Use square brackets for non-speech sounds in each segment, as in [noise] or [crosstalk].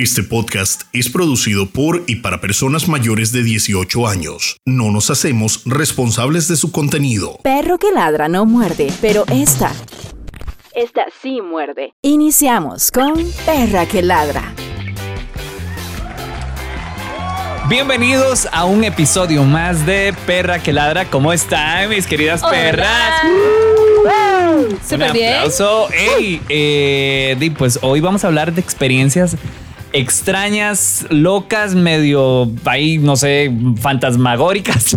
Este podcast es producido por y para personas mayores de 18 años. No nos hacemos responsables de su contenido. Perro que ladra no muerde, pero esta. Esta sí muerde. Iniciamos con Perra que ladra. Bienvenidos a un episodio más de Perra que ladra. ¿Cómo están mis queridas perras? Súper un bien. aplauso. Ey, eh, di, pues hoy vamos a hablar de experiencias extrañas, locas, medio ahí, no sé, fantasmagóricas. [laughs]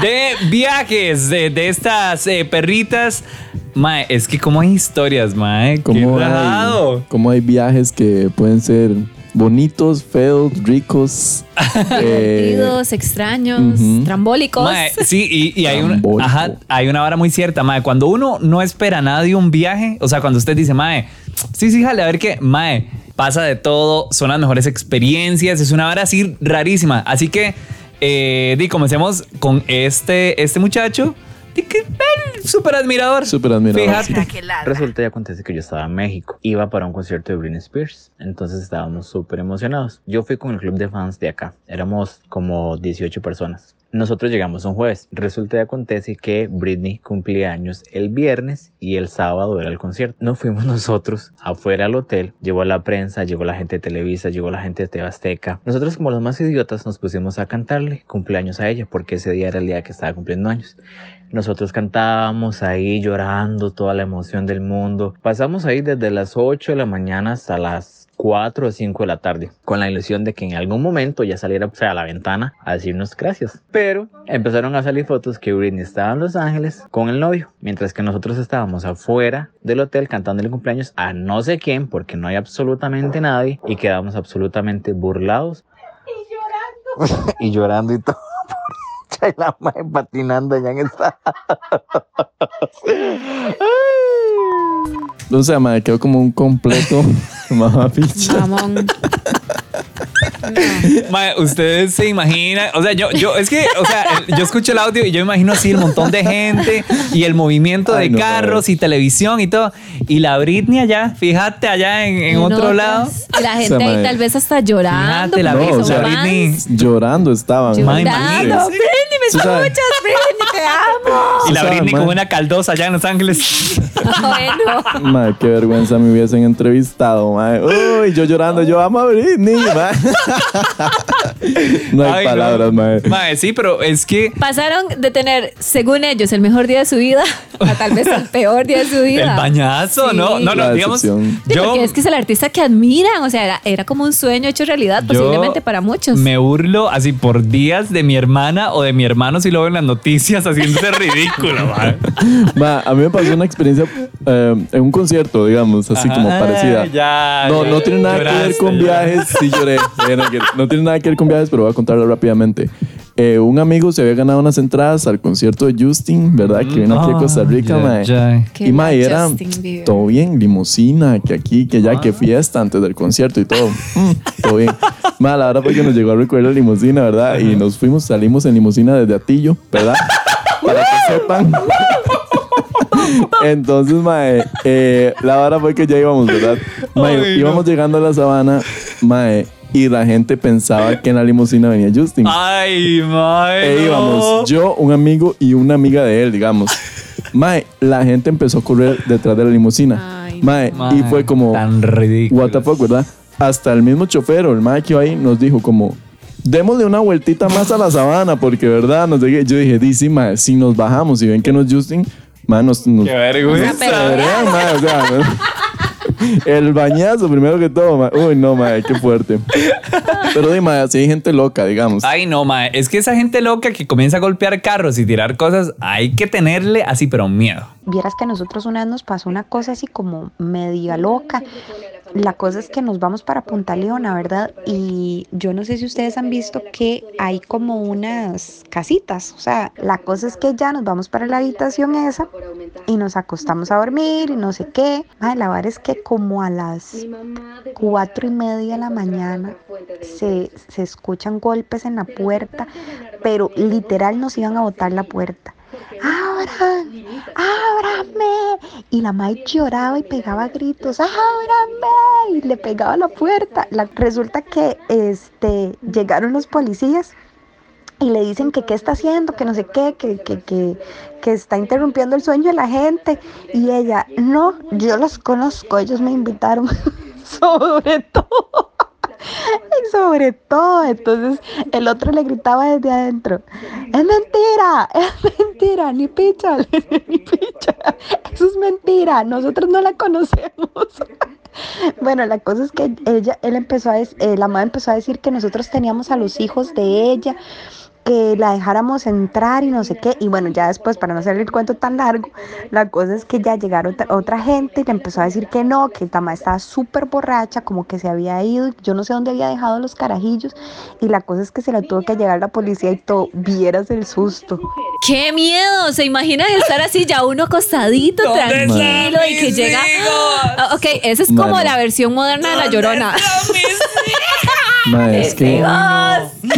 de viajes de, de estas eh, perritas. Mae, es que como hay historias, mae. Qué ¿Cómo rajado. hay, cómo hay viajes que pueden ser bonitos, feos, ricos. [laughs] eh, Divertidos, extraños, trambólicos. Mae, sí, y, y hay, un, Trambólico. ajá, hay una hora muy cierta, mae. Cuando uno no espera nada de un viaje, o sea, cuando usted dice, mae, sí, sí, jale, a ver qué, mae, pasa de todo, son las mejores experiencias, es una hora así rarísima. Así que, eh, di, comencemos con este, este muchacho, súper admirador. Súper admirador, Fíjate. que ladra. Resulta y acontece que yo estaba en México. Iba para un concierto de Britney Spears. Entonces estábamos súper emocionados. Yo fui con el club de fans de acá. Éramos como 18 personas. Nosotros llegamos un jueves. Resulta y acontece que Britney cumplía años el viernes y el sábado era el concierto. Nos fuimos [laughs] nosotros afuera al hotel. Llegó la prensa, llegó la gente de Televisa, llegó la gente de TV Azteca. Nosotros como los más idiotas nos pusimos a cantarle cumpleaños a ella porque ese día era el día que estaba cumpliendo años. Nosotros cantábamos ahí llorando toda la emoción del mundo. Pasamos ahí desde las 8 de la mañana hasta las 4 o 5 de la tarde, con la ilusión de que en algún momento ya saliera a la ventana a decirnos gracias. Pero empezaron a salir fotos que Britney estaba en Los Ángeles con el novio, mientras que nosotros estábamos afuera del hotel cantando el cumpleaños a no sé quién, porque no hay absolutamente nadie, y quedamos absolutamente burlados. Y [laughs] llorando. y llorando y todo. [laughs] Y la madre patinando ya en esta. [laughs] O sea, me quedó como un completo [laughs] mamapicha. Mamón. [laughs] Mae, ustedes se imaginan, o sea, yo, yo, es que, o sea, yo escucho el audio y yo me imagino así el montón de gente y el movimiento de Ay, no, carros y televisión y todo. Y la Britney allá, fíjate, allá en, en otro Notas. lado. La gente O sea, ahí mae. tal vez hasta llorando. Fíjate, la, No, o sea, Britney. Llorando estaban. Mae, Llorando. imagínese. Britney, me escuchas, Britney, te amo. Y la Britney mae. con una caldosa allá en Los Ángeles. bueno. Madre, qué vergüenza me hubiesen entrevistado, madre. Uy, yo llorando, yo amo a Britney, madre. No hay Ay, palabras, madre. Mae, sí, pero es que Pasaron de tener, según ellos, el mejor día de su vida a tal vez el peor día de su [laughs] vida. el bañazo, Sí. ¿no? No, no, La digamos. decepción. Yo porque es que es el artista que admiran, o sea, era, era como un sueño hecho realidad, yo posiblemente para muchos. Me burlo así por días de mi hermana o de mi hermano si lo veo en las noticias haciéndose ridículo, [laughs] mae. Ma, a mí me pasó una experiencia eh, en un concierto, digamos, así como parecida. ya, no, ya. no tiene nada que ver con ya. viajes. Sí, lloré. [laughs] No, no tiene nada que ver con viajes, pero voy a contarlo rápidamente. Eh, un amigo se había ganado unas entradas al concierto de Justin, ¿verdad? Que vino aquí a Costa Rica, Ah, mae. ya. Que Y mae, la era todo bien, limusina, que aquí, que allá, que fiesta antes del concierto y todo. [laughs] Mm, todo bien. Mae, la verdad fue que nos llegó a recoger la limusina, ¿verdad? Y nos fuimos, salimos en limusina desde Atillo, ¿verdad? Para que sepan. [laughs] Entonces, mae, eh, la vara fue que ya íbamos, ¿verdad? Mae, Ay, íbamos llegando a la sabana, mae, y la gente pensaba que en la limusina venía Justin. Ay, mae. E no. íbamos yo, un amigo y una amiga de él, digamos. [laughs] Mae, la gente empezó a correr detrás de la limusina. Ay, Mae, Mae, y fue como, Tan ridículo. what the fuck, ¿verdad? Hasta el mismo chofer o el mae que iba ahí nos dijo como, démosle una vueltita más a la sabana, porque, ¿verdad? Nos dije, yo dije, dice, mae, si nos bajamos y ven que no es Justin, mae, nos... nos Qué vergüenza. Pero- Podrían, mae, o sea, ¿no? [laughs] El bañazo, primero que todo, mae. Uy, no, mae, qué fuerte. Pero dime, así hay gente loca, digamos. Ay, no, mae. Es que esa gente loca que comienza a golpear carros y tirar cosas, hay que tenerle así, pero miedo. Vieras que a nosotros una vez nos pasó una cosa así como media loca. La cosa es que nos vamos para Punta Leona, ¿verdad? Y yo no sé si ustedes han visto que hay como unas casitas. O sea, la cosa es que ya nos vamos para la habitación esa y nos acostamos a dormir y no sé qué. Ay, la verdad es que como a las cuatro y media de la mañana se, se escuchan golpes en la puerta, pero literal nos iban a botar la puerta. Abran, ábrame. Y la madre lloraba y pegaba gritos, ábrame. Y le pegaba la puerta. La- resulta que este, llegaron los policías y le dicen que qué está haciendo, que no sé qué, que, que, que, que está interrumpiendo el sueño de la gente. Y ella, no, yo los conozco, ellos me invitaron. [laughs] Sobre todo. [laughs] Sobre todo, entonces el otro le gritaba desde adentro, es mentira, es mentira, ni picha, [laughs] ni picha, eso es mentira, nosotros no la conocemos. [laughs] Bueno, la cosa es que ella, él empezó a, eh, la madre empezó a decir que nosotros teníamos a los hijos de ella, que la dejáramos entrar y no sé qué. Y bueno, ya después, para no hacer el cuento tan largo, la cosa es que ya llegaron otra, otra gente y le empezó a decir que no, que la madre estaba súper borracha, como que se había ido, yo no sé dónde había dejado los carajillos. Y la cosa es que se le tuvo que llegar la policía y todo, vieras el susto. ¡Qué miedo! ¿Se imaginan estar así ya uno acostadito, ¿Dónde tranquilo y que llega... Ah, Ok, esa es como Bueno. la versión moderna de La Llorona. [laughs] Ma, es que.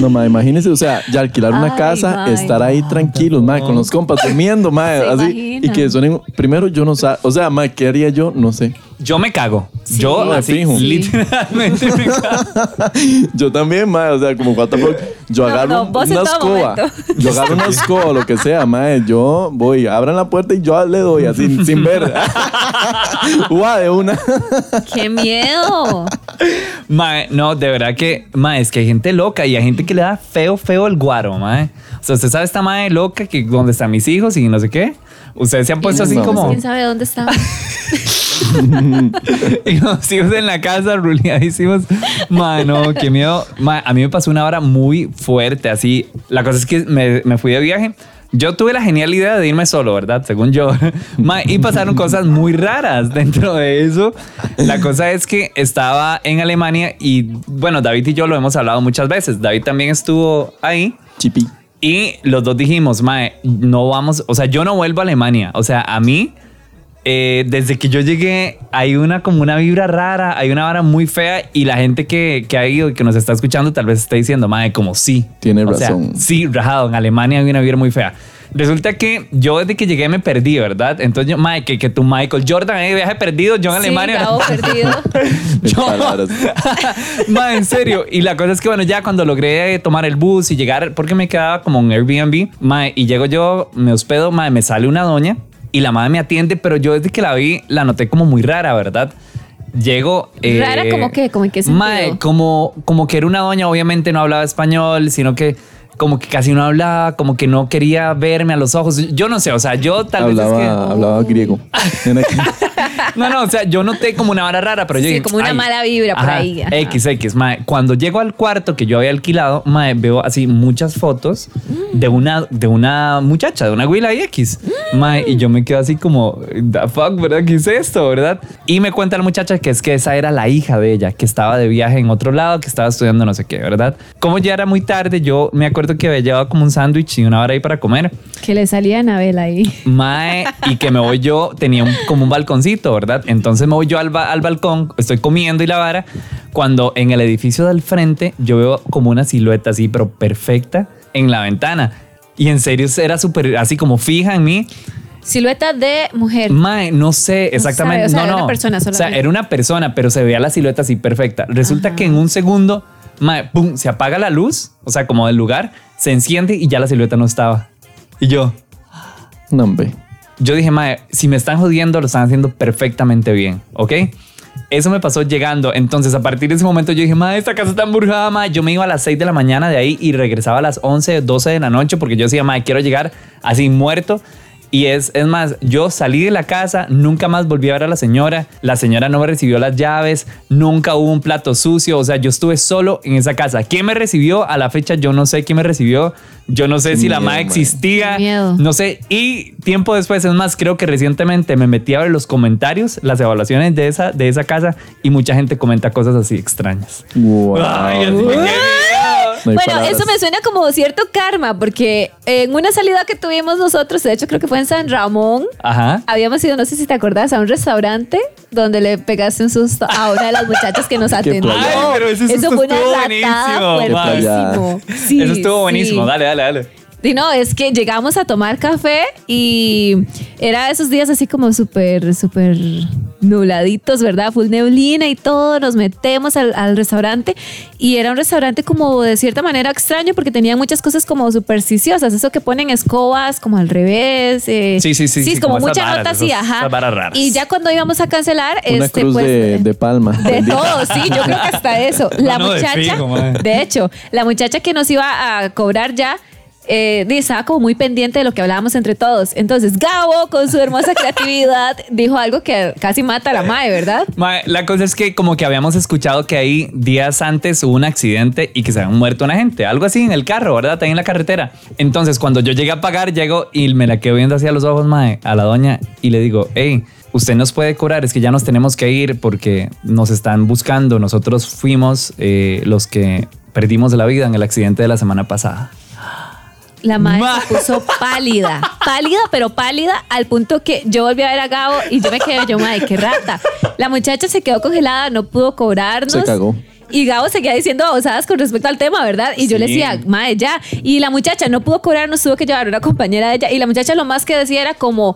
No, ma, imagínese, o sea, ya alquilar una Ay, casa, estar ahí tranquilos, ma, con los compas durmiendo, ma, [laughs] Se así. imagina. Y que suenen. Primero, yo no sé, o sea, ma, ¿qué haría yo? No sé. Yo me cago. Yo No, así, fijo. literalmente me [laughs] cago. Yo también, ma, o sea, como what the fuck. Yo No, agarro no, una escoba. momento. Yo agarro una escoba o lo que sea, ma. Yo voy, abran la puerta y yo le doy así, sin ver. [laughs] Guau, de una. ¡Qué miedo! Mae, no, de verdad que, mae, es que hay gente loca y hay gente que le da feo, feo el guaro, mae. O sea, usted sabe esta mae loca que donde están mis hijos y no sé qué. Ustedes se han puesto así No. como ¿Quién sabe dónde está? [laughs] [laughs] y los hijos en la casa ruleadísimos. Mae, no, qué miedo. Mae, a mí me pasó una hora muy fuerte, así. La cosa es que me, me fui de viaje. Yo tuve la genial idea de irme solo, ¿verdad? Según yo. [laughs] Mae, y pasaron cosas muy raras dentro de eso. La cosa es que estaba en Alemania y, bueno, David y yo lo hemos hablado muchas veces. David también estuvo ahí. Chipi. Y los dos dijimos, Mae, no vamos, o sea, yo no vuelvo a Alemania. O sea, a mí, eh, desde que yo llegué, hay una como una vibra rara, hay una vara muy fea y la gente que, que ha ido y que nos está escuchando tal vez está diciendo, Mae, como sí. Tiene O sea, razón. sí, rajado, en Alemania hay una vibra muy fea. Resulta que yo desde que llegué me perdí, ¿verdad? Entonces yo, Mae, que, que tu Michael Jordan, eh, viaje perdido, yo en Sí, Alemania. Gabo perdido. [laughs] Yo-. [laughs] Ma, en serio. Y la cosa es que, bueno, ya cuando logré tomar el bus y llegar, porque me quedaba como un Airbnb, ma, y llego yo, me hospedo, ma, me sale una doña y la madre me atiende, pero yo desde que la vi la noté como muy rara, ¿verdad? Llego. eh, ¿Rara como qué? ¿Como en qué sentido? ma, como, como que era una doña, obviamente no hablaba español, sino que como que casi no hablaba, como que no quería verme a los ojos. Yo no sé, o sea, yo tal vez es Hablaba, que. hablaba griego. [laughs] No, no, o sea, yo noté como una vara rara, pero yo Sí, dije, como una "Ay". mala vibra por ahí, ajá. X, X, mae. Cuando llego al cuarto que yo había alquilado, mae, veo así muchas fotos de una, de una muchacha, de una güila y X. Mae, y yo me quedo así como, the fuck, ¿verdad? ¿Qué es esto, verdad? Y me cuenta la muchacha que es que esa era la hija de ella, que estaba de viaje en otro lado, que estaba estudiando no sé qué, ¿verdad? Como ya era muy tarde, yo me acuerdo que había llevado como un sándwich y una hora ahí para comer. Que le salía a Anabel ahí. Mae, y que me voy yo, tenía un- como un balconcito, ¿verdad? Entonces me voy yo al, ba- al balcón, estoy comiendo y la vara, cuando en el edificio del frente yo veo como una silueta así, pero perfecta, en la ventana. Y en serio era súper así como fija en mí. Silueta de mujer. Mae, no sé exactamente. sabe, o sea, no, era no. una persona O sea, solamente. era una persona, pero se veía la silueta así perfecta. Resulta que en un segundo, mae, pum, se apaga la luz, o sea, como del lugar, se enciende y ya la silueta no estaba. Y yo, No, hombre. Yo dije, mae, si me están jodiendo, lo están haciendo perfectamente bien, ¿ok? Eso me pasó llegando. Entonces, a partir de ese momento, yo dije, mae, esta casa está embrujada, mae. Yo me iba a las 6 de la mañana de ahí y regresaba a las 11, 12 de la noche porque yo decía, mae, quiero llegar así muerto. Y es, es más, yo salí de la casa, nunca más volví a ver a la señora. La señora no me recibió las llaves, nunca hubo un plato sucio. O sea, yo estuve solo en esa casa. ¿Quién me recibió? A la fecha, yo no sé quién me recibió. Yo no sé si la Miedo, mae. existía. Miedo. No sé, y tiempo después, es más, creo que recientemente me metí a ver los comentarios, las evaluaciones de esa, de esa casa y mucha gente comenta cosas así extrañas. Wow. Ay, así. No bueno, palabras. eso me suena como cierto karma, porque en una salida que tuvimos nosotros, de hecho creo que fue en San Ramón, Ajá. habíamos ido, no sé si te acordás, a un restaurante donde le pegaste un susto a una de las muchachas que nos [laughs] atendió. Ay, pero ese Eso susto fue una estuvo latada buenísimo, fuertísimo. Sí, Eso estuvo buenísimo. sí. Dale, dale, dale. Y no, es que llegamos a tomar café y era esos días así como súper, súper nubladitos, ¿verdad? Full neblina y todo. Nos metemos al, al restaurante y era un restaurante como de cierta manera extraño porque tenía muchas cosas como supersticiosas. Eso que ponen escobas como al revés. eh, Sí, sí, sí, Sí, sí, como, como esas mucha varas, nota así, esas- ajá. raras. Y ya cuando íbamos a cancelar, Una este, cruz pues. de, de palma. de todo, sí, yo creo que hasta eso. [laughs] La No, no, de muchacha, fijo, de hecho, la muchacha que nos iba a cobrar ya, eh, estaba como muy pendiente de lo que hablábamos entre todos. Entonces, Gabo, con su hermosa creatividad, [laughs] dijo algo que casi mata a la madre, ¿verdad? Mae, la cosa es que como que habíamos escuchado que ahí días antes hubo un accidente y que se habían muerto una gente, algo así en el carro, ¿verdad? Ahí en la carretera. Entonces cuando yo llegué a pagar, llego y me la quedo viendo hacia los ojos, mae, a la doña y le digo, hey, usted nos puede cobrar, es que ya nos tenemos que ir porque nos están buscando. Nosotros fuimos eh, los que perdimos la vida en el accidente de la semana pasada. La madre Ma- se puso pálida, [laughs] pálida, pero pálida al punto que yo volví a ver a Gabo y yo me quedé, yo, madre, qué rata. La muchacha se quedó congelada, no pudo cobrarnos. Se cagó. Y Gabo seguía diciendo babosadas con respecto al tema, ¿verdad? Y yo le decía, madre, ya. Y la muchacha no pudo cobrarnos, tuvo que llevar a una compañera de ella. Y la muchacha lo más que decía era como,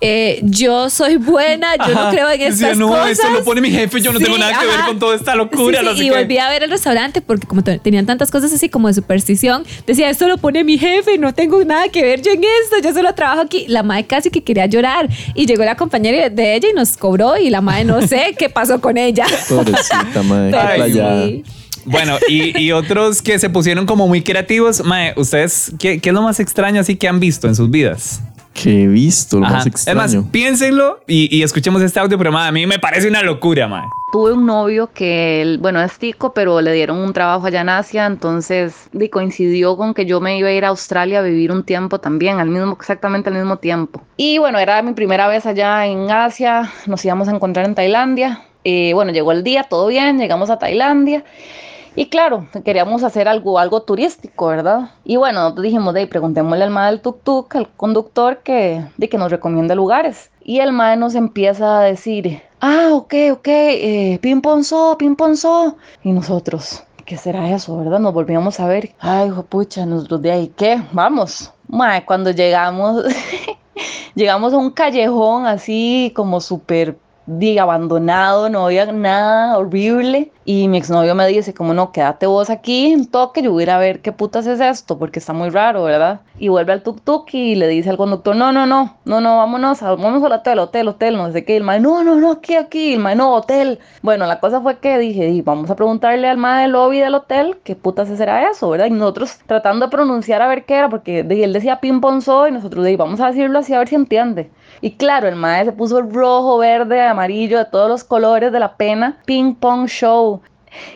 eh, yo soy buena, yo no creo en Decía, estas no, cosas. eso lo pone mi jefe, yo no tengo nada que ver con toda esta locura, Sí, no sí, sé y qué. volví a ver el restaurante porque como te- tenían tantas cosas así como de superstición, decía, esto lo pone mi jefe, no tengo nada que ver yo en esto, yo solo trabajo aquí. La madre casi que quería llorar y llegó la compañera de ella y nos cobró y la madre no sé qué pasó con ella. [laughs] Pobrecita, madre. Sí. Bueno, y, y otros que se pusieron como muy creativos. Mae, ¿ustedes qué, qué es lo más extraño así que han visto en sus vidas? Que he visto, lo Ajá. más Es extraño. más, piénsenlo y, y escuchemos este audio, pero a mí me parece una locura, mae. Tuve un novio que, él, bueno, es tico, pero le dieron un trabajo allá en Asia, entonces di, coincidió con que yo me iba a ir a Australia a vivir un tiempo también, al mismo, exactamente al mismo tiempo. Y bueno, era mi primera vez allá en Asia, nos íbamos a encontrar en Tailandia. Eh, bueno, llegó el día, todo bien, llegamos a Tailandia. Y claro, queríamos hacer algo, algo turístico, ¿verdad? Y bueno, dijimos, de preguntémosle al mae del tuk-tuk, al conductor, que, de que nos recomiende lugares. Y el mae nos empieza a decir, ah, ok, ok, eh, so. Y nosotros, ¿qué será eso, verdad? Nos volvíamos a ver. Ay, hijo pucha, nosotros de ahí, ¿qué? Vamos. Mae, cuando llegamos, [laughs] llegamos a un callejón así como súper di, abandonado, no había nada horrible. Y mi exnovio me dice, como no, quédate vos aquí un toque, yo voy a ver qué putas es esto, porque está muy raro, ¿verdad? Y vuelve al tuk tuk y le dice al conductor, no, no, no, no, no, vámonos, vámonos al hotel, hotel, hotel, no sé qué. Y el mae, no, no, no, aquí, aquí, el mae, no, hotel. Bueno, la cosa fue que dije, di, vamos a preguntarle al mae del lobby del hotel qué putas será eso, ¿verdad? Y nosotros tratando de pronunciar a ver qué era, porque él decía so y nosotros di, vamos a decirlo así a ver si entiende. Y claro, el mae se puso el rojo, verde, amarillo, de todos los colores de la pena. Ping pong show.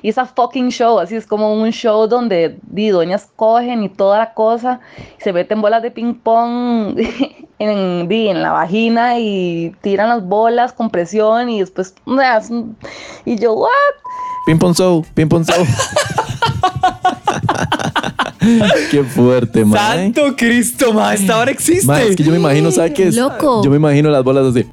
Y esa fucking show, así es como un show donde di, doñas cogen y toda la cosa, y se meten bolas de ping pong [laughs] en, di, en la vagina y tiran las bolas con presión y después, y yo, ¿what? Ping pong show, ping pong show. [laughs] [laughs] Qué fuerte, mae. Santo Cristo, mae, esta hora existe. Mae, es que yo me imagino, ¿sabes qué es? Loco. Yo me imagino las bolas así.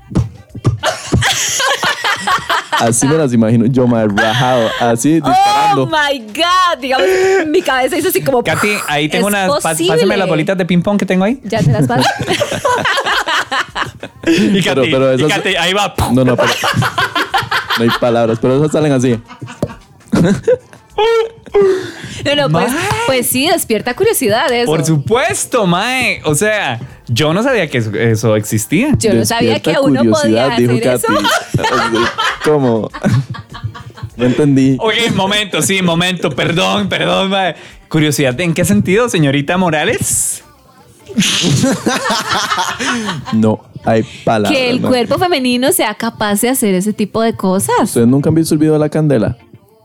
Así me las imagino. Yo, mae, rajado. Así, Oh disparando. my God, digamos, mi cabeza hizo así como. Katy, ahí tengo unas. posible. Pásame las bolitas de ping pong que tengo ahí. Ya te las paso. [laughs] Y Pero- Katy, pero y esas- Katy, ahí va. No, no, pero. No hay palabras, pero esas salen así. No, no, pues, pues sí, despierta curiosidad eso. Por supuesto, mae. O sea, yo no sabía que eso, eso existía. Yo no sabía que uno podía dijo hacer eso. ¿Cómo? No entendí. Oye, momento, sí, momento, perdón, perdón, mae. Curiosidad, ¿en qué sentido, señorita Morales? No hay palabras. que el cuerpo femenino sea capaz de hacer ese tipo de cosas. ¿Ustedes nunca han visto el video de la candela?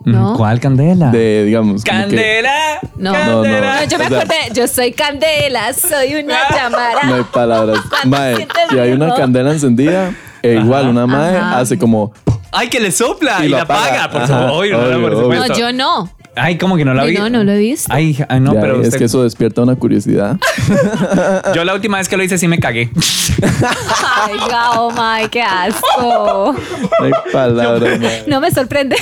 No. ¿Cuál candela? De, digamos. como que- ¡Candela! No. ¡Candela! No, yo me O sea- acordé, yo soy Candela, soy una [laughs] llamada. No hay palabras. [laughs] Cuando Mae, sientes si hay una miedo. candela encendida, e igual una mae Ajá. hace como. ¡Ay, que le sopla! Y la apaga, apaga. por Ajá, favor. No, obvio, por obvio. supuesto. No, yo no. Ay, ¿cómo que no la vi? no, no lo he visto. Ay, ay, no, Ya, pero es usted- que eso despierta una curiosidad. [laughs] yo la última vez que lo hice sí me cagué. Ay, Gao, my, qué asco. No hay palabras. No me sorprende.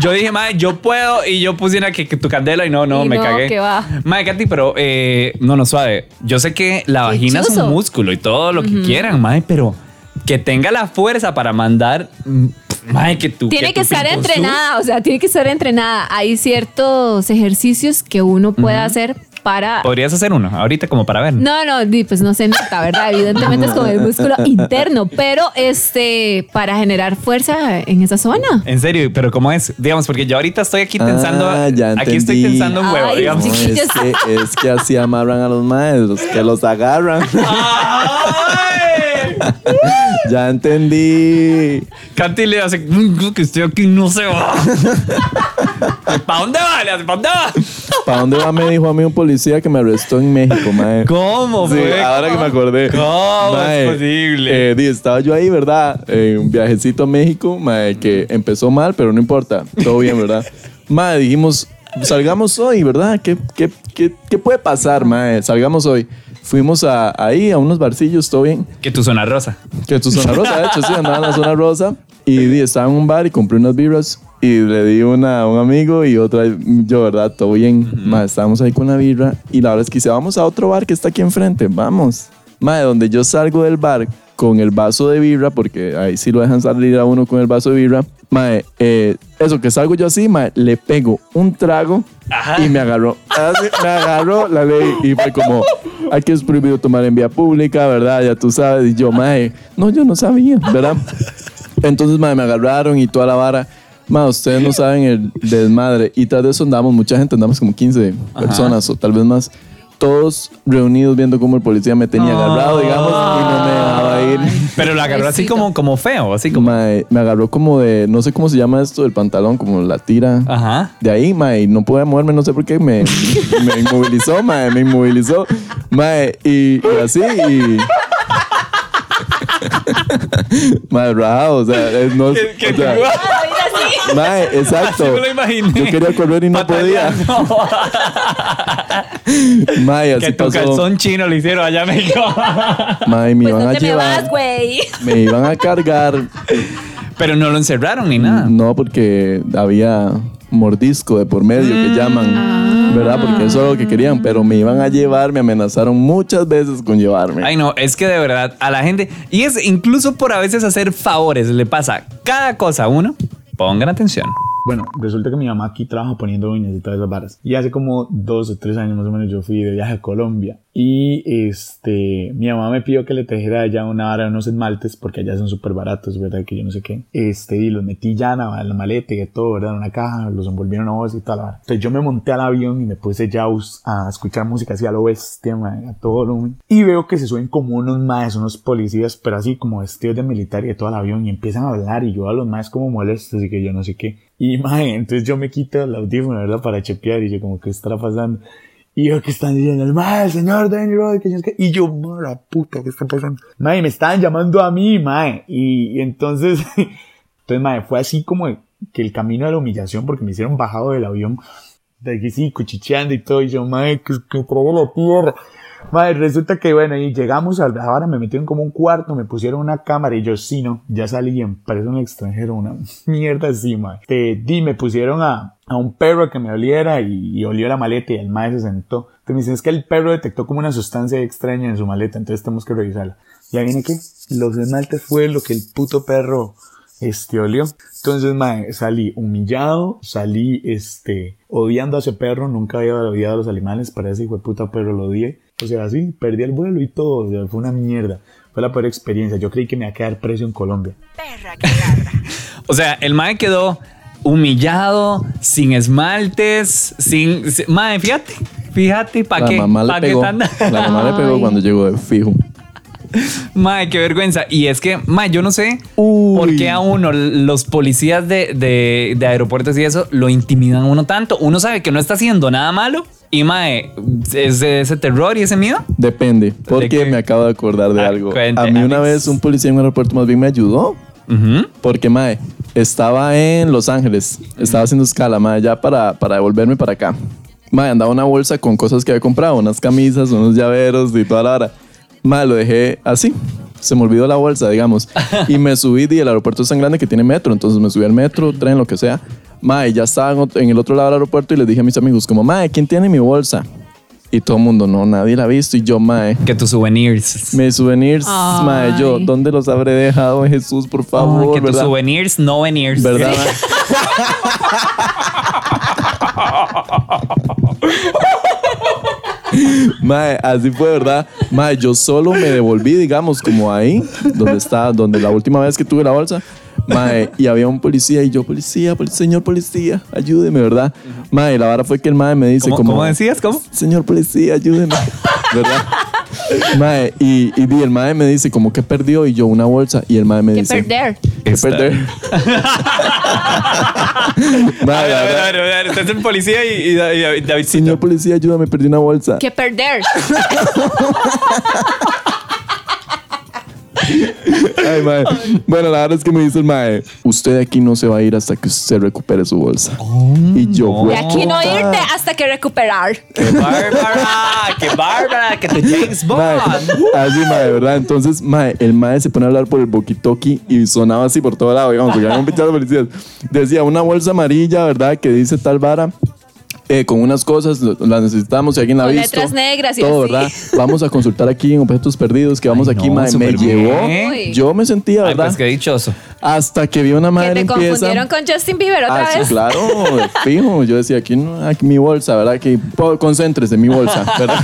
yo dije, mae, yo puedo. Y yo puse una que, que tu candela y no, no, Y me no, cagué. que va. Mae, Katy, pero eh, no, no, suave. Yo sé que la Qué vagina es un músculo y todo lo que quieran, mae, pero que tenga la fuerza para mandar. Mae, que tú. Tiene que, estar entrenada, o sea, tiene que estar entrenada. Hay ciertos ejercicios que uno puede hacer para... Podrías hacer uno ahorita como para ver. No, no, di, pues no se nota, ¿verdad? Evidentemente es con el músculo [laughs] interno, pero este, para generar fuerza en esa zona. En serio, pero ¿cómo es? Digamos, porque yo ahorita estoy aquí tensando. Ah, ya aquí estoy tensando un huevo, Ay, digamos. No, sí. es, que, es que así amarran a los maestros, que los agarran. [laughs] ¡Ay! [laughs] ya entendí. Katy le hace "Mm, que estoy aquí, no se va. [laughs] ¿Para dónde va? ¿para dónde va? ¿Para dónde va? Me dijo a mí un policía que me arrestó en México, mae. ¿Cómo, Sí, fue? ahora que me acordé. ¿Cómo es posible? eh, estaba yo ahí, ¿verdad? En un viajecito a México, mae, que empezó mal, pero no importa. Todo bien, ¿verdad? [laughs] Mae, dijimos, salgamos hoy, ¿verdad? ¿Qué, qué, qué, qué puede pasar, mae? Salgamos hoy. Fuimos a, ahí a unos barcillos, todo bien. Que tu zona rosa. Que tu zona rosa, de hecho, sí, andaba en la zona rosa. Y [laughs] estaba en un bar y compré unas birras. Y le di una a un amigo y otra yo, ¿verdad? Todo bien. Mae, estábamos ahí con la birra. Y la verdad es que dice, vamos a otro bar que está aquí enfrente. Vamos. Mae, donde yo salgo del bar con el vaso de birra, porque ahí sí lo dejan salir a uno con el vaso de birra. Mae, eh, eso que salgo yo así, mae, le pego un trago y me agarró. Así, me agarró la ley y fue como, aquí es prohibido tomar en vía pública, ¿verdad? Ya tú sabes. Y yo, mae, no, yo no sabía, ¿verdad? Entonces, mae, me agarraron y toda la vara. Mae, ustedes no saben el desmadre. Y tras de eso andamos mucha gente, andamos como 15 personas o tal vez más. Todos reunidos viendo cómo el policía me tenía agarrado, digamos, y no me dejaba ir. Pero lo agarró así como, como feo, así como. Mae, me agarró como de, no sé cómo se llama esto del pantalón, como la tira. Ajá. De ahí, mae, no podía moverme, no sé por qué, me, me inmovilizó, mae, me inmovilizó, mae, y, y así, y... [laughs] mae, rajado, o sea, es- no, Que- que o sea, mae, exacto. Así me lo imaginé. Yo quería correr y no podía. [laughs] Así que tu pasó. calzón chino lo hicieron allá en México. [laughs] Me Pues iban no a te me llevar, vas, [laughs] me iban a cargar, Pero no lo encerraron ni nada. no porque había mordisco de por medio que llaman, ¿verdad? Porque eso es lo que querían, pero me iban a llevar, me amenazaron muchas veces con llevarme. Ay, no, es que de verdad a la gente, y es incluso por a veces hacer favores, le pasa cada cosa a uno. Pongan atención. Bueno, resulta que mi mamá aquí trabaja poniendo uñas y todas esas varas. Y hace como dos o tres años más o menos yo fui de viaje a Colombia. Y este, mi mamá me pidió que le tejera allá una vara de unos esmaltes porque allá son súper baratos, ¿verdad? Que yo no sé qué. Este, y los metí ya en la, maleta y todo, ¿verdad? En una caja, los envolvieron a vos y la vara. Entonces yo me monté al avión y me puse ya a escuchar música así a lo bestia, mae, a todo volumen. Y veo que se suben como unos maes, unos policías, pero así como vestidos de militar y de todo el avión y empiezan a hablar y yo a los maes como molestos y que yo no sé qué. Y mae, entonces yo me quito el audífono, ¿verdad? Para chepear y yo como, ¿qué estará pasando? Y yo que están diciendo, el mae, el señor Danny Roy, que yo. Y yo, la puta, ¿qué está pasando? Mae, me estaban llamando a mí, mae. Y, entonces, [laughs] entonces, mae, fue así como que el camino de la humillación porque me hicieron bajado del avión. De aquí sí, cuchicheando y todo. Y yo, mae, que, que trago la tierra. Madre, resulta que bueno, y llegamos al ahora me metieron como un cuarto, me pusieron una cámara y yo sí, no, ya salí en preso en extranjero, una [laughs] mierda así, madre. Te di, me pusieron a, a un perro que me oliera y, y olió la maleta y el madre se sentó. Entonces me dicen, es que el perro detectó como una sustancia extraña en su maleta, entonces tenemos que revisarla. Ya viene que los esmaltes fue lo que el puto perro este olió. Entonces, mae, salí humillado, salí este odiando a ese perro, nunca había odiado a los animales, para ese hijo de puta perro lo odié. O sea, sí, perdí el vuelo y todo, o sea, fue una mierda. Fue la peor experiencia. Yo creí que me iba a quedar preso en Colombia. [laughs] O sea, el mae quedó humillado, sin esmaltes, sin. sin- mae, fíjate, fíjate, ¿para la qué? mamá le ¿Pa' qué pegó. tan- La mamá le pegó cuando llegó de fijo. [laughs] Mae, qué vergüenza. Y es que, mae, yo no sé Uy. por qué a uno, los policías de, de- de aeropuertos y eso, lo intimidan a uno tanto. Uno sabe que no está haciendo nada malo. Y, mae, es de ese terror y ese miedo. Depende, porque qué? me acabo de acordar de Ah, algo. cuente, a mí una vez un policía en un aeropuerto más bien me ayudó. Ujú. Porque, mae, estaba en Los Ángeles. Estaba haciendo escala, mae, ya para, para devolverme para acá. Mae, andaba una bolsa con cosas que había comprado. Unas camisas, unos llaveros y toda la hora. Mae, lo dejé así. Se me olvidó la bolsa, digamos. [laughs] Y me subí y el aeropuerto es tan grande que tiene metro. Entonces me subí al metro, tren, lo que sea. Mae, ya estaba en, el otro lado del aeropuerto y les dije a mis amigos, como, Mae, ¿quién tiene mi bolsa? Y todo el mundo, no, nadie la ha visto. Y yo, Mae, Que tus souvenirs. mis souvenirs, Mae, yo, Ay. ¿dónde los habré dejado, Jesús, por Ay, favor? que tus ¿verdad? souvenirs, no venirs. ¿Verdad? mae? [laughs] Mae, así fue, ¿verdad? Mae, yo solo me devolví, digamos, como ahí, donde está, donde la última vez que tuve la bolsa. Mae, y había un policía y yo, policía, poli- señor policía, ayúdeme, ¿verdad? Mae, la vara fue que el mae me dice ¿Cómo, como... cómo decías? ¿Cómo? Señor policía, ayúdeme. ¿Verdad? Mae, y, y el mae me dice como que perdió y yo una bolsa y el mae me Que dice... perder. ¿Qué perder? [laughs] A Mae, ver, la a ver, a ver, a ver. Estás en policía y, y, David. Señor policía, ayúdame, perdí una bolsa. Que perder. [laughs] Ay, mae. Bueno, la verdad es que me dice el mae, usted de aquí no se va a ir hasta que usted recupere su bolsa. y yo, no. De aquí no irte hasta que recuperar. ¡Qué bárbara! ¡Qué bárbara! ¡Que tu James Mae, Bond! así, mae, ¿verdad? Entonces, mae, el mae se pone a hablar por el boquitoki y sonaba así por todo lado, digamos, porque había un pichado de policías. Decía, una bolsa amarilla, ¿verdad? Que dice tal vara. Eh, con unas cosas, las necesitamos, si alguien la ha Con visto. letras negras y todo, así. ¿verdad? Vamos a consultar aquí en Objetos Perdidos, que vamos Ay, aquí, no, mae, me llevó. Yo me sentía, Ay, ¿verdad? pues qué dichoso. Hasta que vi una Que madre te limpieza. confundieron con Justin Bieber otra Ah, sí, vez. claro, [laughs] fijo. Yo decía, aquí, no, aquí mi bolsa, ¿verdad? Que po- concéntrese mi bolsa, [laughs] ¿verdad?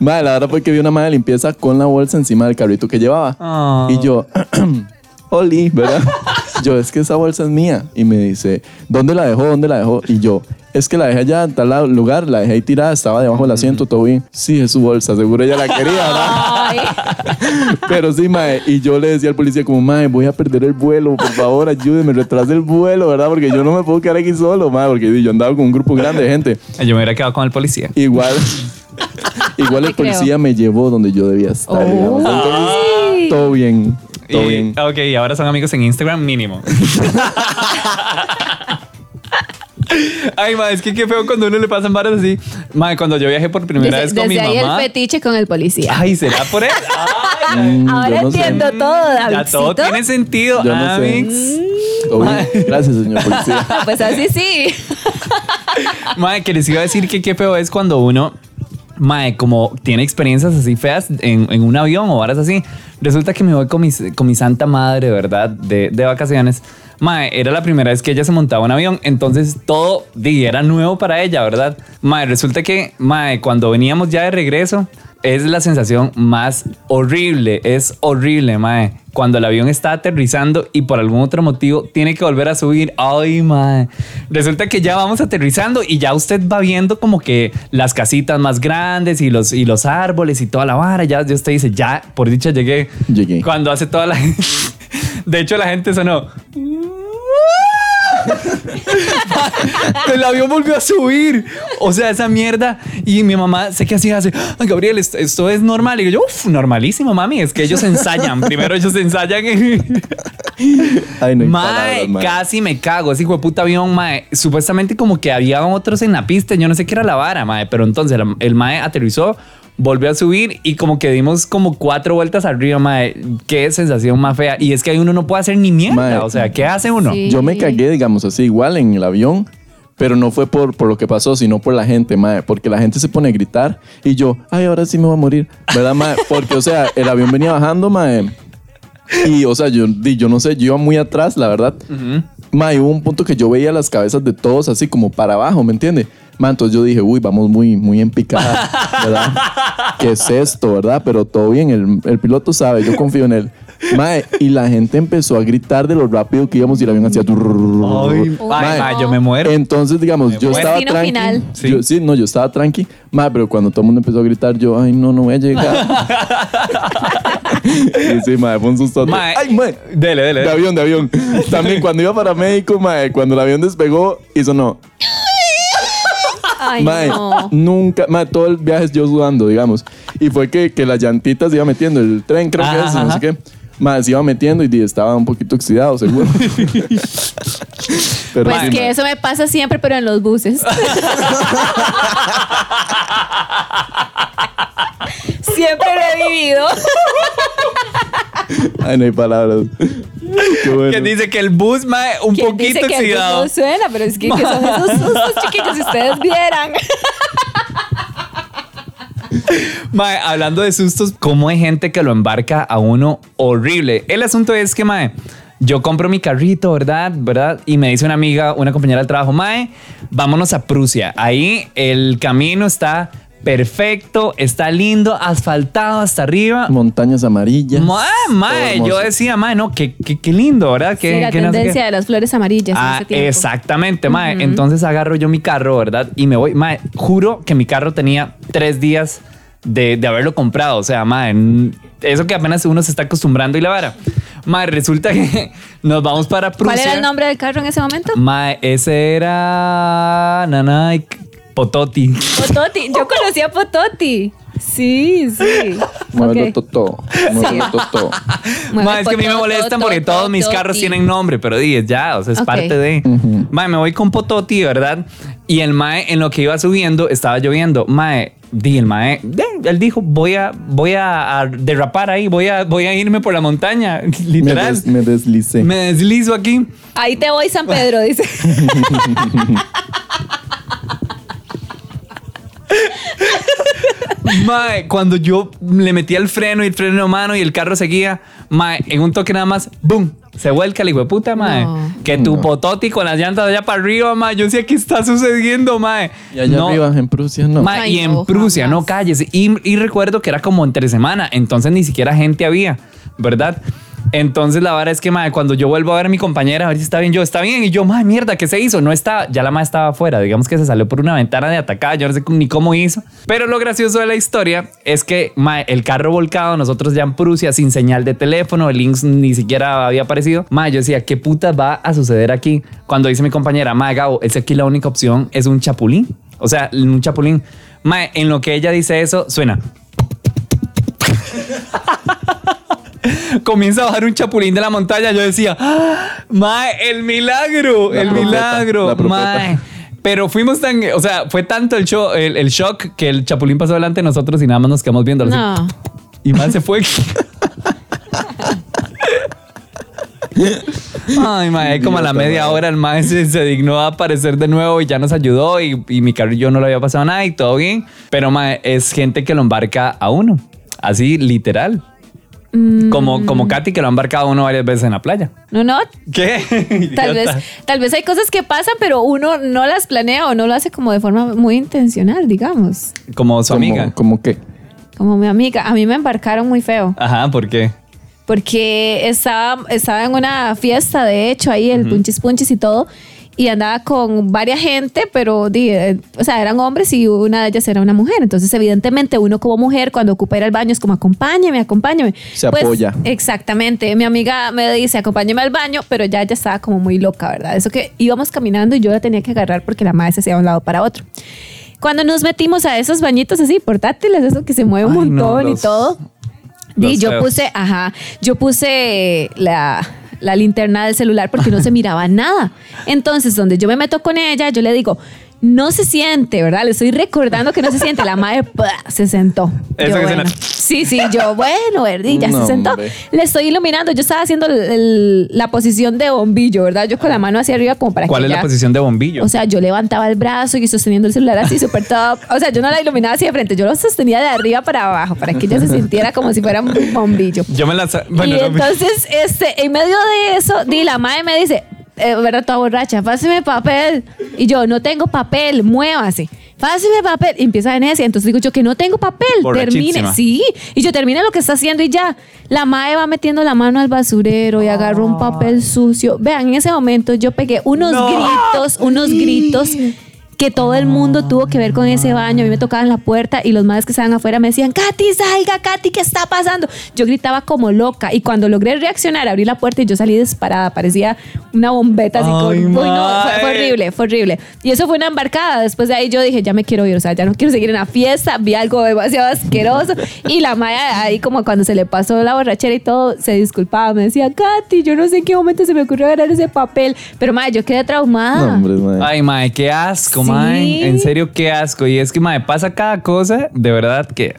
madre, la verdad fue que vi una madre de limpieza con la bolsa encima del carrito que llevaba. Ah. Y yo, [clears throat] Oli, ¿verdad? [laughs] Yo, es que esa bolsa es mía. Y me dice, ¿dónde la dejó? ¿Dónde la dejó? Y yo, es que la dejé allá en tal lugar, la dejé ahí tirada, estaba debajo del asiento, todo bien. Sí, es su bolsa, seguro ella la quería, ¿verdad? [laughs] Pero sí, mae. Y yo le decía al policía como, mae, voy a perder el vuelo, por favor, ayúdeme, retrase el vuelo, ¿verdad? Porque yo no me puedo quedar aquí solo, mae, porque yo andaba con un grupo grande de gente. Yo me hubiera quedado con el policía. Igual, [laughs] igual el policía me llevó donde yo debía estar, digamos. Todo bien, todo Y- bien. Ok, y ahora son amigos en Instagram mínimo. [laughs] Ay, ma, es que qué feo cuando uno le pasan varas así. Ma, cuando yo viajé por primera desde vez con mi desde ahí mamá. el fetiche con el policía. Ay, ¿será por él? [laughs] Ay, Mm, Ahora sé. entiendo todo, ya Davidcito. todo tiene sentido, Yo no sé. Gracias, señor policía. [laughs] Pues así sí. Mae, que les iba a decir que qué feo es cuando uno, mae, como tiene experiencias así feas en, en un avión o varas así. Resulta que me voy con mi, con mi santa madre, ¿verdad? De, de vacaciones. Mae, era la primera vez que ella se montaba un avión, entonces todo era nuevo para ella, ¿verdad? Mae, resulta que, mae, cuando veníamos ya de regreso, es la sensación más horrible, es horrible, mae. Cuando el avión está aterrizando y por algún otro motivo tiene que volver a subir. Ay, mae. Resulta que ya vamos aterrizando y ya usted va viendo como que las casitas más grandes y los, y los árboles y toda la vara. Ya, ya usted dice, ya, por dicha llegué. Llegué. Cuando hace toda la. [laughs] De hecho, la gente sonó. [laughs] El avión volvió a subir. O sea, esa mierda. Y mi mamá sé que así hace. "Ay, Gabriel, esto, esto es normal. Y yo, uff, normalísimo, mami. Es que ellos ensayan. Primero ellos ensayan. [laughs] Ay, no hay Mae, palabras, casi me cago. Ese hijo de puta avión, mae. Supuestamente como que había otros en la pista. Yo no sé qué era la vara, mae. Pero entonces el mae aterrizó, volvió a subir y como que dimos como cuatro vueltas arriba, mae. Qué sensación más fea. Y es que ahí uno no puede hacer ni mierda. Mae. O sea, ¿qué hace uno? Sí. Yo me cagué, digamos así, igual en el avión, pero no fue por, por lo que pasó, sino por la gente, mae, porque la gente se pone a gritar y yo, ay, ahora sí me voy a morir, ¿verdad, mae? [laughs] Porque, o sea, el avión venía bajando, mae, y, o sea, yo, di, yo no sé, yo iba muy atrás, la verdad. Mae, hubo un punto que yo veía las cabezas de todos así como para abajo, ¿me entiende? Mae, entonces yo dije, uy, vamos muy, muy en picada, ¿verdad? [laughs] ¿Qué es esto, verdad? Pero todo bien, el, el piloto sabe, yo confío en él. Mae, y la gente empezó a gritar de lo rápido que íbamos y el avión hacía... Ay, Mae, mae, yo me muero. entonces, digamos, yo muero. estaba tranqui. final. Sí. Yo- sí, no, yo estaba tranqui. Ma, pero cuando todo el mundo empezó a gritar, yo, ay, no, no voy a llegar. y sí, ma, fue un susto. Mae, Ay, ma. Dele, dele. De avión, de avión. También cuando iba para México, ma, cuando el avión despegó, hizo no. Ay, Mae, no. nunca, mae, todo el viaje yo sudando, digamos. Y fue que, que las llantitas iba metiendo, el tren creo que es, no sé qué. Se iba metiendo y estaba un poquito oxidado, seguro. [laughs] Pero Pues sí, que eso me pasa siempre, pero en los buses. [laughs] siempre lo he vivido. Ay, no hay palabras. Qué bueno. Que dice que el bus, mae, un ¿Quién poquito dice que el oxidado. no suena? Pero es que, que son esos [laughs] sustos chiquillos, si ustedes vieran. [laughs] Mae, hablando de sustos, ¿cómo hay gente que lo embarca a uno horrible? El asunto es que, mae, yo compro mi carrito, ¿verdad? ¿verdad? Y me dice una amiga, una compañera del trabajo, mae, vámonos a Prusia. Ahí el camino está perfecto, está lindo, asfaltado hasta arriba. Montañas amarillas. Mae, mae, yo decía, mae, no, qué, qué, qué lindo, ¿verdad? Sí, Que, la que no sé qué. tendencia de las flores amarillas en Ah, ese tiempo. exactamente, mae. Entonces agarro yo mi carro, ¿verdad? Y me voy, mae, juro que mi carro tenía tres días de, de haberlo comprado. O sea, mae, eso que apenas uno se está acostumbrando y la vara. Mae, resulta que [laughs] nos vamos para Prusia. ¿Cuál era el nombre del carro en ese momento? Mae, ese era Nanay Pototi. Pototi. Yo conocí a Pototi. Sí, sí. Muévelo Ok. totó. Muévelo totó. [laughs] Mueve Mae, es que a mí me molestan porque todos mis carros tienen nombre, pero di, ya, o sea, es parte de. Ujú. Mae, me voy con Pototi, ¿verdad? Y el Mae, en lo que iba subiendo, estaba lloviendo. Mae, di, el Mae, él dijo, voy a, voy a, a derrapar ahí, voy a, voy a irme por la montaña, [laughs] Me, literal. des- me deslicé. Me deslizo aquí. Ahí te voy, San Pedro, dice. [laughs] Mae, cuando yo le metí el freno y el freno mano y el carro seguía, Mae, en un toque nada más, ¡boom! Se vuelca de puta, Mae. No. Que tu pototi con las llantas allá para arriba, Mae. Yo sé qué está sucediendo, Mae. Y allá No, arriba, en Prusia, no. Mae, Ay, y en no, Prusia, jamás. no calles. Y, y recuerdo que era como entre semana, entonces ni siquiera gente había, ¿verdad? Entonces la verdad es que, mae, cuando yo vuelvo a ver a mi compañera, a ver si está bien, yo, está bien. Y yo, mae, mierda, ¿qué se hizo? No está, ya la mae estaba afuera. Digamos que se salió por una ventana de atacada, yo no sé ni cómo hizo. Pero lo gracioso de la historia es que, mae, el carro volcado, nosotros ya en Prusia, sin señal de teléfono, el links ni siquiera había aparecido. Mae, yo decía, ¿qué puta va a suceder aquí? Cuando dice mi compañera, mae, Gabo, es aquí la única opción es un chapulín. O sea, un chapulín. Mae, en lo que ella dice eso, suena. [laughs] comienza a bajar un chapulín de la montaña. Yo decía, ¡Ah! Mae, el milagro, La el profeta, milagro. Mae. Pero fuimos tan, o sea, fue tanto el, show, el, el shock que el chapulín pasó delante de nosotros y nada más nos quedamos viendo. No. Y más se fue. Ay, mae, como a la media hora el mae se, se dignó a aparecer de nuevo y ya nos ayudó y, y mi carro y yo no le había pasado nada y todo bien. Pero mae, es gente que lo embarca a uno. Así, literal. Mm. Como, como Katy que lo ha embarcado uno varias veces en la playa. No, no. ¿Qué? [laughs] Tal vez, tal vez hay cosas que pasan, pero uno no las planea o no lo hace como de forma muy intencional, digamos. Como su Como- amiga. ¿Como qué? Como mi amiga. A mí me embarcaron muy feo. Ajá, ¿por qué? Porque estaba, estaba en una fiesta, de hecho, ahí el punchis punchis y todo. Y andaba con varias gente, pero, eh, o sea, eran hombres y una de ellas era una mujer. Entonces, evidentemente, uno como mujer, cuando ocupa ir al baño, es como, acompáñame, acompáñame. Pues, Se apoya. Exactamente. Mi amiga me dice, acompáñame al baño, pero ya ella estaba como muy loca, ¿verdad? Eso que íbamos caminando y yo la tenía que agarrar porque la madre se hacía de un lado para otro. Cuando nos metimos a esos bañitos así portátiles, eso que se mueve un Ay, no, montón y todo. Los yo feos. puse, ajá, yo puse la, la linterna del celular porque no se miraba nada. Entonces, donde yo me meto con ella, yo le digo, no se siente, ¿verdad? Le estoy recordando que no se siente. La [laughs] madre ¡pah! se sentó. Eso Yo, que bueno. suena. Sí, sí, yo, bueno, ¿verdad? Y ya No, se sentó. hombre. Le estoy iluminando. Yo estaba haciendo el- el- la posición de bombillo, ¿verdad? Yo con la mano hacia arriba como para ¿Cuál que es la posición de bombillo? o sea, yo levantaba el brazo y sosteniendo el celular así súper top. O sea, yo no la iluminaba así de frente, yo lo sostenía de arriba para abajo para que ella se sintiera como si fuera un bombillo. yo me la... sa- Bueno, y no, entonces, este, en medio de eso, di, la madre me dice, eh, ¿verdad? Toda borracha, páseme papel. Y yo, no tengo papel, muévase. Páseme papel. Y empieza en ese. Entonces digo yo que no tengo papel. Termine. Sí. Y yo termine lo que está haciendo y ya. La madre va metiendo la mano al basurero y agarró un papel sucio. Vean, en ese momento yo pegué unos No. gritos, unos gritos que todo el mundo tuvo que ver con ese baño. A mí me tocaban la puerta y los madres que estaban afuera me decían, Katy, salga, Katy, ¿qué está pasando? Yo gritaba como loca y cuando logré reaccionar, abrí la puerta y yo salí disparada. Parecía una bombeta así. Uy, no, fue, horrible, fue horrible. Y eso fue una embarcada. Después de ahí yo dije, ya me quiero ir, o sea, ya no quiero seguir en la fiesta. Vi algo demasiado asqueroso. Y la Maya ahí como cuando se le pasó la borrachera y todo, se disculpaba. Me decía, Katy, yo no sé en qué momento se me ocurrió agarrar ese papel. Pero Maya, yo quedé traumada. No, hombre, madre. Ay, mae, qué asco, Sí. mae. En serio, qué asco. Y es que, mae, pasa cada cosa, de verdad que...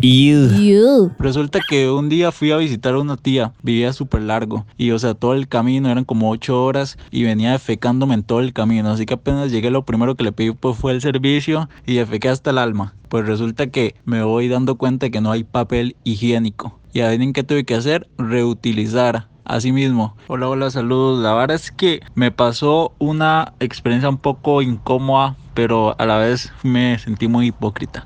Ew. Resulta que un día fui a visitar a una tía, vivía súper largo y o sea, todo el camino eran como ocho horas y venía defecándome en todo el camino, así que apenas llegué lo primero que le pedí pues fue el servicio y defequé hasta el alma. Pues resulta que me voy dando cuenta de que no hay papel higiénico. Y adivinen qué tuve que hacer, reutilizar. Así mismo, hola, hola, saludos. La verdad es que me pasó una experiencia un poco incómoda, pero a la vez me sentí muy hipócrita.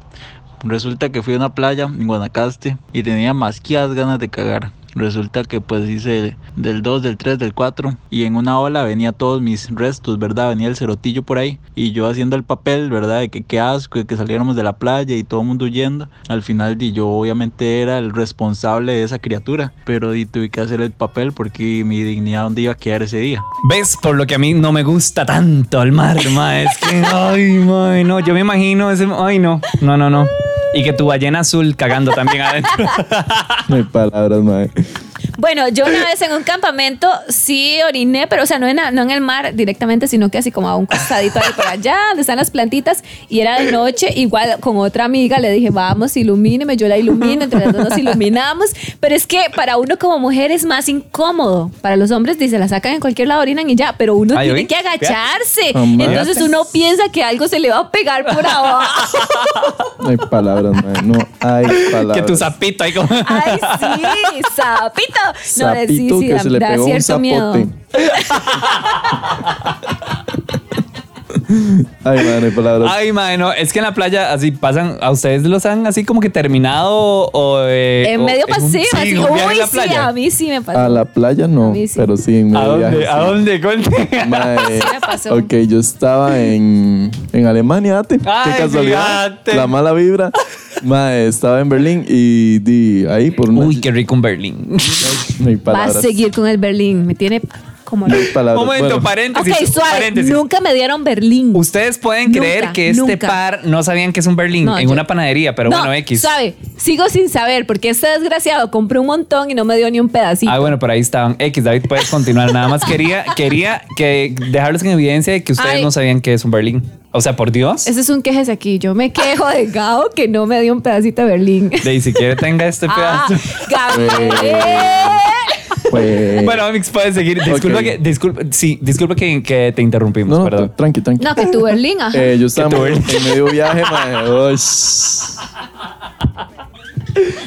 Resulta que fui a una playa en Guanacaste y tenía masqueadas ganas de cagar. Resulta que pues hice del 2, del 3, del 4 y en una ola venía todos mis restos, ¿verdad? Venía el cerotillo por ahí y yo haciendo el papel, ¿verdad? De que qué asco, de que saliéramos de la playa y todo el mundo huyendo. Al final di, yo obviamente era el responsable de esa criatura, pero di, tuve que hacer el papel porque mi dignidad un día iba a quedar ese día. ¿Ves? Por lo que a mí no me gusta tanto el mar, ma. Es que, ay, ma, no. Yo me imagino ese. Ay, no. No, no, no. Y que tu ballena azul cagando también adentro. [laughs] No hay palabras, mae. Bueno, yo una vez en un campamento sí oriné, pero o sea, no en, no en el mar directamente, sino que así como a un costadito ahí por allá, donde están las plantitas, y era de noche, igual con otra amiga le dije, vamos, ilumíneme, yo la ilumino, entre las dos nos iluminamos, pero es que para uno como mujer es más incómodo, para los hombres dice, la sacan en cualquier lado, orinan y ya, pero uno Ay, tiene oí. que agacharse, entonces uno piensa que algo se le va a pegar por abajo. [laughs] No hay palabras, No hay palabras. [laughs] que tu zapito ahí como. Ay, sí, sapito. No, de- sí, Sapito sí, que da, se le pegó un cierto miedo. zapote. [laughs] [laughs] Ay, mae, no hay palabras. Ay, ma, no. Es que en la playa así pasan. ¿A ustedes los han así como que terminado o. eh, En o medio paseo, sí, así. Uy, sí, playa? a mí sí me pasó. A la playa no, A mí sí. pero sí en ¿A medio dónde? viaje, ¿A sí. dónde? Cuente. Mae, Sí me pasó. ok, yo estaba en, en Alemania, ate. Ay, Qué casualidad. fíjate. La mala vibra. Mae, estaba en Berlín y di ahí por una. Uy, qué rico en Berlín. No hay Va a palabras. seguir con el Berlín. Me tiene como... No palabras. Momento, Bueno, paréntesis. Ok, suave. paréntesis. Nunca me dieron Berlín. Ustedes pueden Nunca, creer que este nunca. par no sabían que es un Berlín No, en yo- una panadería, pero no, bueno, X. Suave. Sigo sin saber porque este desgraciado compró un montón y no me dio ni un pedacito. Ah, bueno, por ahí estaban. X, David, puedes continuar. Nada más quería, [laughs] quería que dejarlos en evidencia de que ustedes Ay. no sabían que es un Berlín. O sea, por Dios. Ese es un quejes aquí. Yo me quejo de Gao que no me dio un pedacito de Berlín. De si quiere tenga este [laughs] Ah, pedazo. Gabriel. Pues, Bueno, Amix, puedes seguir. Disculpa que, disculpa, sí, disculpa que, que te interrumpimos, no, perdón. tranqui, tranqui. No, que tu Berlín, ajá. Eh, yo estaba en medio viaje, mae. Uy.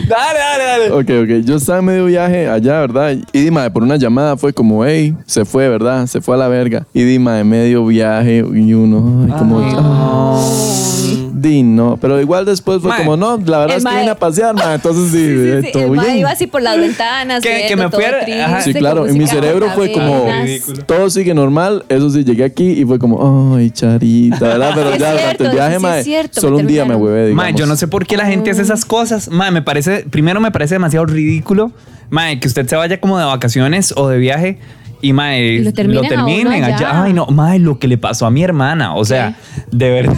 Dale, dale, dale. Ok, ok. Yo estaba en medio viaje allá, ¿verdad? Y Dima, por una llamada fue como, hey, se fue, ¿verdad? Se fue a la verga. Y Dima, en medio viaje, y uno, ay, como, ay, Di, no. Pero igual después fue Mae. como, no, la verdad El es que mae- vine a [laughs] pasear, mae. Entonces, sí, Sí, sí, sí. todo El bien. iba así por las ventanas. Que- que me fuera- triste. Sí, claro. En mi cerebro fue como, todo sigue normal. Eso sí, llegué aquí y fue como, ay, charita, ¿verdad? Pero Es ya durante el viaje, mae, cierto, solo me un día me huevé. Mae, yo no sé por qué la gente hace esas cosas. Mae, me parece, primero me parece demasiado ridículo, mae, que usted se vaya como de vacaciones o de viaje y mae, lo terminen a terminen uno allá. allá. Ay, no, mae, lo que le pasó a mi hermana, o sea, de verdad.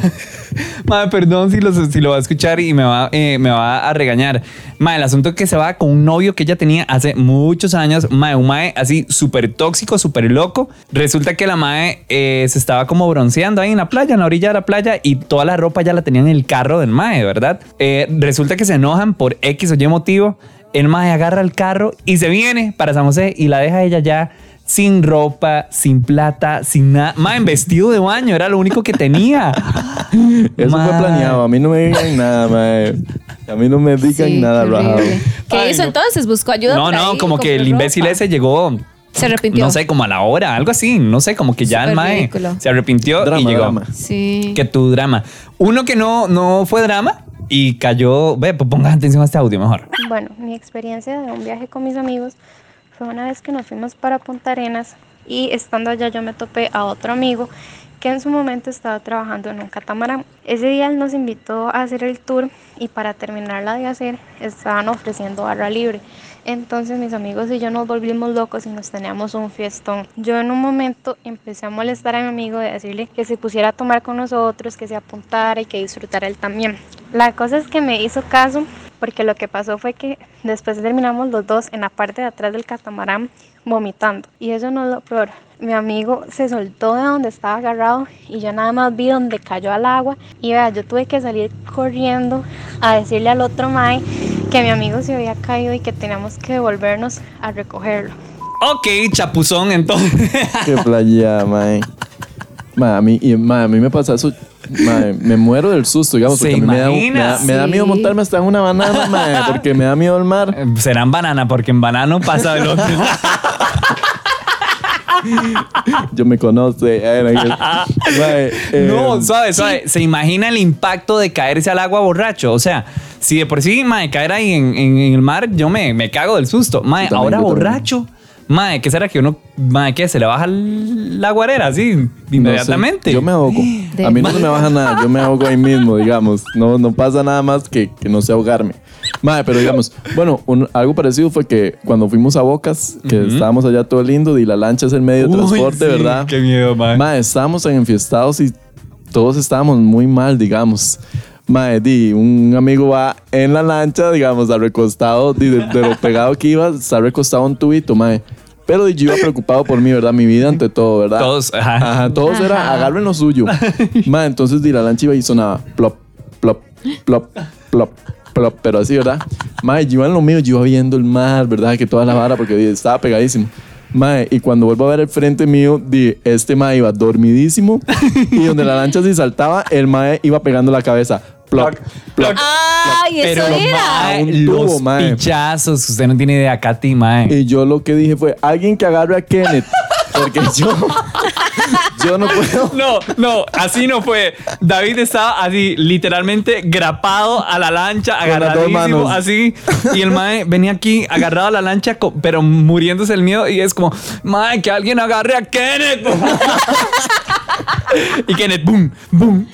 [laughs] mae, perdón si lo, si lo va a escuchar y me va, eh, a regañar. Mae, el asunto es que se va con un novio que ella tenía hace muchos años, mae, un mae así súper tóxico, súper loco. Resulta que la mae eh, se estaba como bronceando ahí en la playa, en la orilla de la playa y toda la ropa ya la tenía en el carro del mae, ¿verdad? Eh, resulta que se enojan por X o Y motivo. El mae agarra el carro y se viene para San José y la deja ella ya sin ropa, sin plata, sin nada. Mae, en vestido de baño, era lo único que tenía. [laughs] Eso Mae. fue planeado. A mí no me digan nada, mae. A mí no me digan Sí, nada, horrible. ¿Qué Ay, hizo no. entonces? ¿Buscó ayuda? No, no, ahí? como que el ¿Compró imbécil ropa? ese llegó. Se arrepintió. No sé, como a la hora, algo así. No sé, como que ya el Súper mae ridículo. se arrepintió y llegó. drama. Sí. Que tu drama. Uno que no, no fue drama y cayó. Ve, pues pongan atención a este audio mejor. Bueno, mi experiencia de un viaje con mis amigos fue una vez que nos fuimos para Punta Arenas y estando allá yo me topé a otro amigo que en su momento estaba trabajando en un catamarán. Ese día él nos invitó a hacer el tour y para terminarla de hacer estaban ofreciendo barra libre. Entonces mis amigos y yo nos volvimos locos y nos teníamos un fiestón. Yo en un momento empecé a molestar a mi amigo de decirle que se pusiera a tomar con nosotros, que se apuntara y que disfrutara él también. La cosa es que me hizo caso porque lo que pasó fue que después terminamos los dos en la parte de atrás del catamarán vomitando. Y eso no es lo peor. Mi amigo se soltó de donde estaba agarrado y yo nada más vi donde cayó al agua. Y vea, yo tuve que salir corriendo a decirle al otro Mae que mi amigo se había caído y que teníamos que devolvernos a recogerlo. Ok, chapuzón, entonces. Qué playa, mae. [laughs] Y, mae, a mí me pasa eso. Mae, me muero del susto, digamos, ¿Se porque a mí me da, me, da, me da miedo Sí. montarme hasta en una banana, [laughs] mae, porque me da miedo el mar. Serán banana, porque en banano pasa el otro. [laughs] Yo me conozco. eh, mae, eh, No, suave, suave. ¿Se imagina el impacto de caerse al agua borracho? O sea, si de por sí, mae, caer ahí en, en- en el mar, yo me, me cago del susto. También, ahora también. Mae, ¿qué será que uno, mae, qué? ¿Se le baja la guarera así no sé, inmediatamente? yo me ahogo. A mí no se me baja nada. Yo me ahogo ahí mismo, digamos. No, no pasa nada más que, que no sé ahogarme. Mae, pero digamos, bueno, un- algo parecido fue que cuando fuimos a Bocas, que Ujú. estábamos allá todo lindo y la lancha es el medio de Uy, transporte, sí, ¿verdad? Qué miedo, mae. Mae, estábamos en enfiestados y todos estábamos muy mal, digamos. Mae, di, un amigo va en la lancha, digamos, al recostado, di, de, de lo pegado que iba, está recostado un tubito, mae. Pero yo iba preocupado por mí, ¿verdad? Mi vida ante todo, ¿verdad? Todos, ajá. Ajá, todos era agarren lo suyo. [laughs] mae, entonces di, la lancha iba y sonaba plop, plop, plop, plop, plop, pero así, ¿verdad? Mae, yo iba en lo mío, yo iba viendo el mar, ¿verdad? Que toda la vara, porque estaba pegadísimo. Mae, y cuando vuelvo a ver el frente mío, di, este mae iba dormidísimo y donde la lancha se saltaba, el mae iba pegando la cabeza. Plop, plop. ¡Ay, eso Pero, era! mae, los mae. pichazos, usted no tiene idea, Katy, mae. Y yo lo que dije fue, alguien que agarre a Kenneth. Porque yo, yo no puedo. No, no, así no fue. David estaba así, literalmente grapado a la lancha, agarradísimo, manos. así. Y el mae venía aquí agarrado a la lancha, pero muriéndose el miedo. Y es como, mae, que alguien agarre a Kenneth. [laughs] y Kenneth, boom, boom.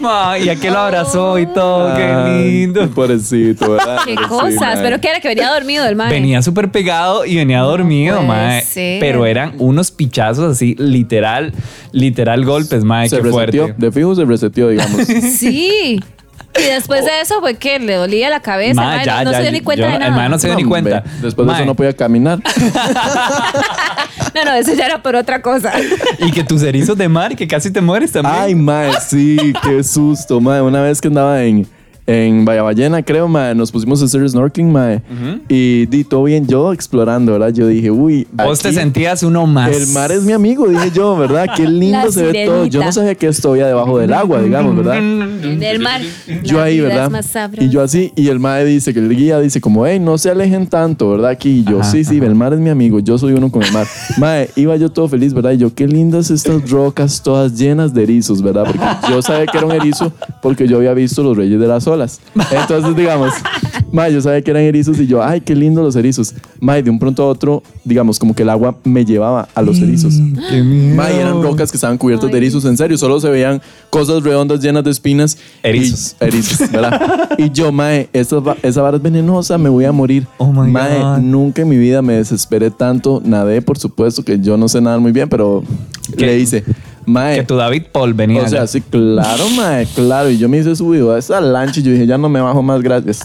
y aquel lo abrazó y todo, qué lindo. Pobrecito, ¿verdad? ¡Qué Sí, cosas! mae. Pero que era que venía dormido el mae. Venía súper pegado y venía dormido, puede mae. ser. Pero eran unos pichazos así, literal, literal golpes, mae. Se Qué reseteó. fuerte. De fijo se reseteó, digamos. [laughs] Sí. Y después de eso fue que le dolía la cabeza. Ma, el ya, no ya, se dio ni yo- cuenta de el nada. mae no se dio ni cuenta. Después de eso no podía caminar. [laughs] No, no, eso ya era por otra cosa. Y que tus erizos de mar y que casi te mueres también. Ay, mae, sí, qué susto, mae. Una vez que andaba en, en Bahía Ballena, creo, mae, nos pusimos a hacer snorkeling, mae. Y di todo bien, yo explorando, ¿verdad? Yo dije, uy. Vos te aquí sentías uno más. El mar es mi amigo, dije yo, ¿verdad? Qué [laughs] lindo La se ve todo. Yo sirenita. no sabía que esto había debajo del agua, digamos, ¿verdad? En el mar. Yo la ahí, vida ¿verdad? es más sabrosa. Y yo así, y el mae dice que el guía dice como, hey, no se alejen tanto, ¿verdad? Aquí y yo, Ajá, sí, sí, el mar es mi amigo, yo soy uno con el mar. [laughs] mae, iba yo todo feliz, ¿verdad? Y yo, qué lindas estas rocas todas llenas de erizos, ¿verdad? Porque yo sabía que era un erizo porque yo había visto los reyes de las olas. Entonces, digamos, mae, yo sabía que eran erizos y yo, ay, qué lindos los erizos. Mae, de un pronto a otro, digamos, como que el agua me llevaba a los erizos. Qué miedo. Mae, eran rocas que estaban cubiertas de erizos, en serio, solo se veían cosas redondas llenas de espinas. Erizos. Y, erizos, ¿verdad? [laughs] y yo, mae, esa, esa vara es venenosa, me voy a morir. Oh my mae, God. nunca en mi vida me desesperé tanto. Nadé, por supuesto, que yo no sé nadar muy bien, pero ¿Qué? le hice. Mae, Que tu David Paul venía. o sea, sí, claro, mae, claro. Y yo me hice subido a esa lancha y yo dije, ya no me bajo más, gracias.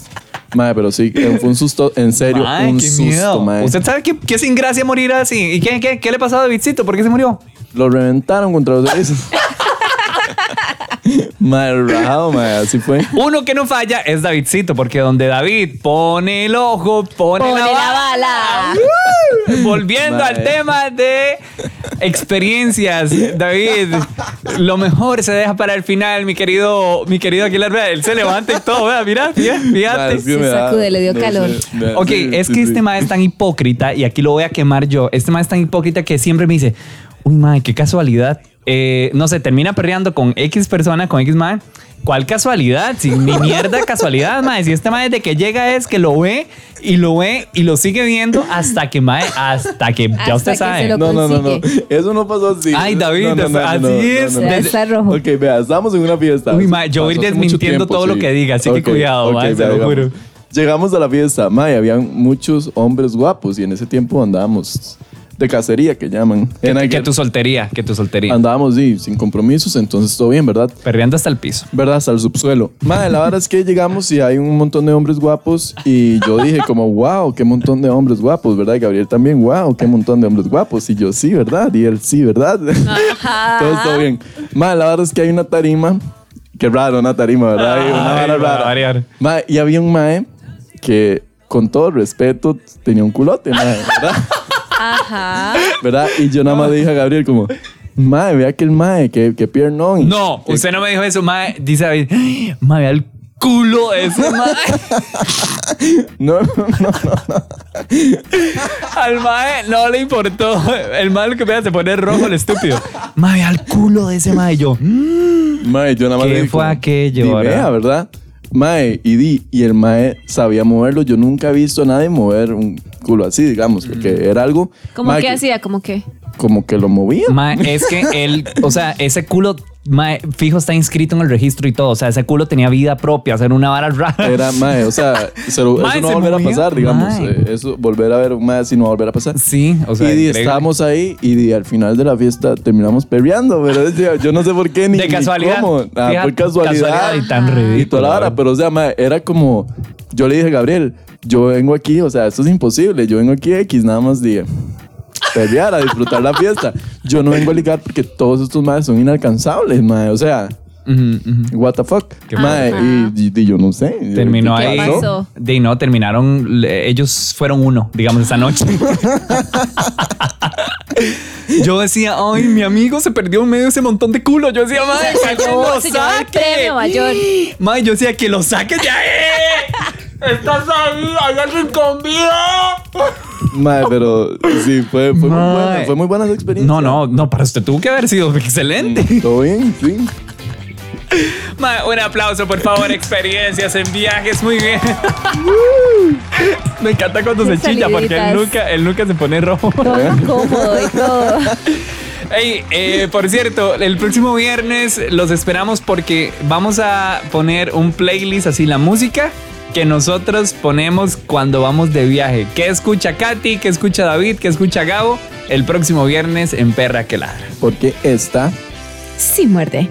Mae, pero sí, eh, fue un susto, en serio, Mae, un qué susto, miedo. mae. ¿Usted sabe qué, qué sin gracia morir así? ¿Y qué, qué, qué le pasó a Davidcito? ¿Por qué se murió? Lo reventaron contra los erizos. [laughs] mae, rajado, mae, así fue. Uno que no falla es Davidcito, porque donde David pone el ojo, pone, Pone la, la bala. Volviendo al tema de experiencias, David, lo mejor se deja para el final, mi querido, mi querido Aguilar. Vea, él se levanta y todo, vea, mira, fíjate. que Se sacude, le dio no calor. me da- Ok, sí, es sí, que sí. este mae es tan hipócrita, y aquí lo voy a quemar yo. Este mae es tan hipócrita que siempre me dice, uy, mae, qué casualidad. Eh, no sé, termina perreando con X persona, con X mae. ¿Cuál casualidad? Si ni mierda casualidad, [laughs] mae. Si este mae desde que llega es que lo ve y lo ve y lo sigue viendo hasta que mae, hasta que ya Hasta usted que sabe. se lo No, no, no, no. Eso no pasó así. Ay, David, No, no, así no, no, es. no, no. Ya está rojo. Ok, vea, estamos en una fiesta. Uy, mae, yo voy desmintiendo todo lo que diga, así que cuidado, ok, mae, se vea, lo juro. Llegamos a la fiesta, mae, habían muchos hombres guapos y en ese tiempo andábamos de cacería, que llaman. Que, tu soltería, que tu soltería. Andábamos, sí, sin compromisos, entonces todo bien, ¿verdad? Perreando hasta el piso. ¿Verdad? Hasta el subsuelo. Madre, la verdad es que llegamos y hay un montón de hombres guapos y yo dije como, wow, qué montón de hombres guapos, ¿verdad? Y Gabriel también, wow, qué montón de hombres guapos. Y yo, sí, ¿verdad? Y él, sí, ¿verdad? [laughs] todo está bien. Madre, la verdad es que hay una tarima, qué raro, una tarima, ¿verdad? Hay una Ay, vara rara. variar. Mae, y había un mae que con todo respeto, tenía un culote, mae, ¿verdad? [laughs] Ajá. ¿verdad? Y yo nada más le dije a Gabriel como, mae, vea que el mae, que, que piernón. No, Que- usted no me dijo eso, mae. Dice David, "Ay, mae, vea el culo de ese [laughs] mae. No, no, no, no. Al mae no le importó. El mae lo que vea se pone rojo el estúpido. Mae, vea el culo de ese mae. Y yo, "Mm". Mae, yo nada más ¿Qué le dije fue como, aquello, "Di, verdad?" vea, ¿verdad? Mae, y di, y el mae sabía moverlo. Yo nunca he visto a nadie mover un culo así, digamos, porque era algo. ¿Cómo mae, que hacía? ¿Cómo que? Como que lo movía. Es que [laughs] él, o sea, ese culo, fijo está inscrito en el registro y todo. O sea, ese culo tenía vida propia, hacer una vara rara. Era mae, o sea, se lo- Mae, eso no va a volver a pasar, digamos. eh, eso, volver a ver un mae así no va a volver a pasar. Sí, o sea, y estábamos ahí y di, al final de la fiesta terminamos perreando, pero [laughs] yo no sé por qué ni, De ni casualidad. cómo. Ah, Fija- fue casualidad. casualidad y tan Y ridículo, toda la vara, pero o sea, era como, yo le dije, Gabriel, yo vengo aquí, o sea, esto es imposible, yo vengo aquí X, nada más dije, perrear, a disfrutar la fiesta. Yo no vengo a ligar porque todos estos madres son inalcanzables, mae, o sea, Ujú, ujú. what the fuck. Ajá. y, y- y yo no sé. Terminó ¿qué ahí. ¿Qué pasó? De no, terminaron. Ellos fueron uno, digamos, esa noche. [laughs] Yo decía, ay, mi amigo se perdió en medio de ese montón de culo. Yo decía, madre, [laughs] que lo saque. mayor. Madre, yo decía, que lo saque ya. eh. [laughs] Estás ahí, hay alguien con vida. Mae, pero sí, fue, fue, muy buena, fue muy buena esa experiencia. No, no, no, para usted tuvo que haber sido excelente. Todo bien, sí. Mae, un aplauso, por favor. Experiencias en viajes, muy bien. Me encanta cuando se chilla porque él nunca, él nunca se pone rojo. Todo incómodo y todo. Hey, eh, por cierto, el próximo viernes los esperamos porque vamos a poner un playlist así, la música que nosotros ponemos cuando vamos de viaje. ¿Qué escucha Katy? ¿Qué escucha David? ¿Qué escucha Gabo? El próximo viernes en Perra que Ladra. Porque esta Sí, muerde.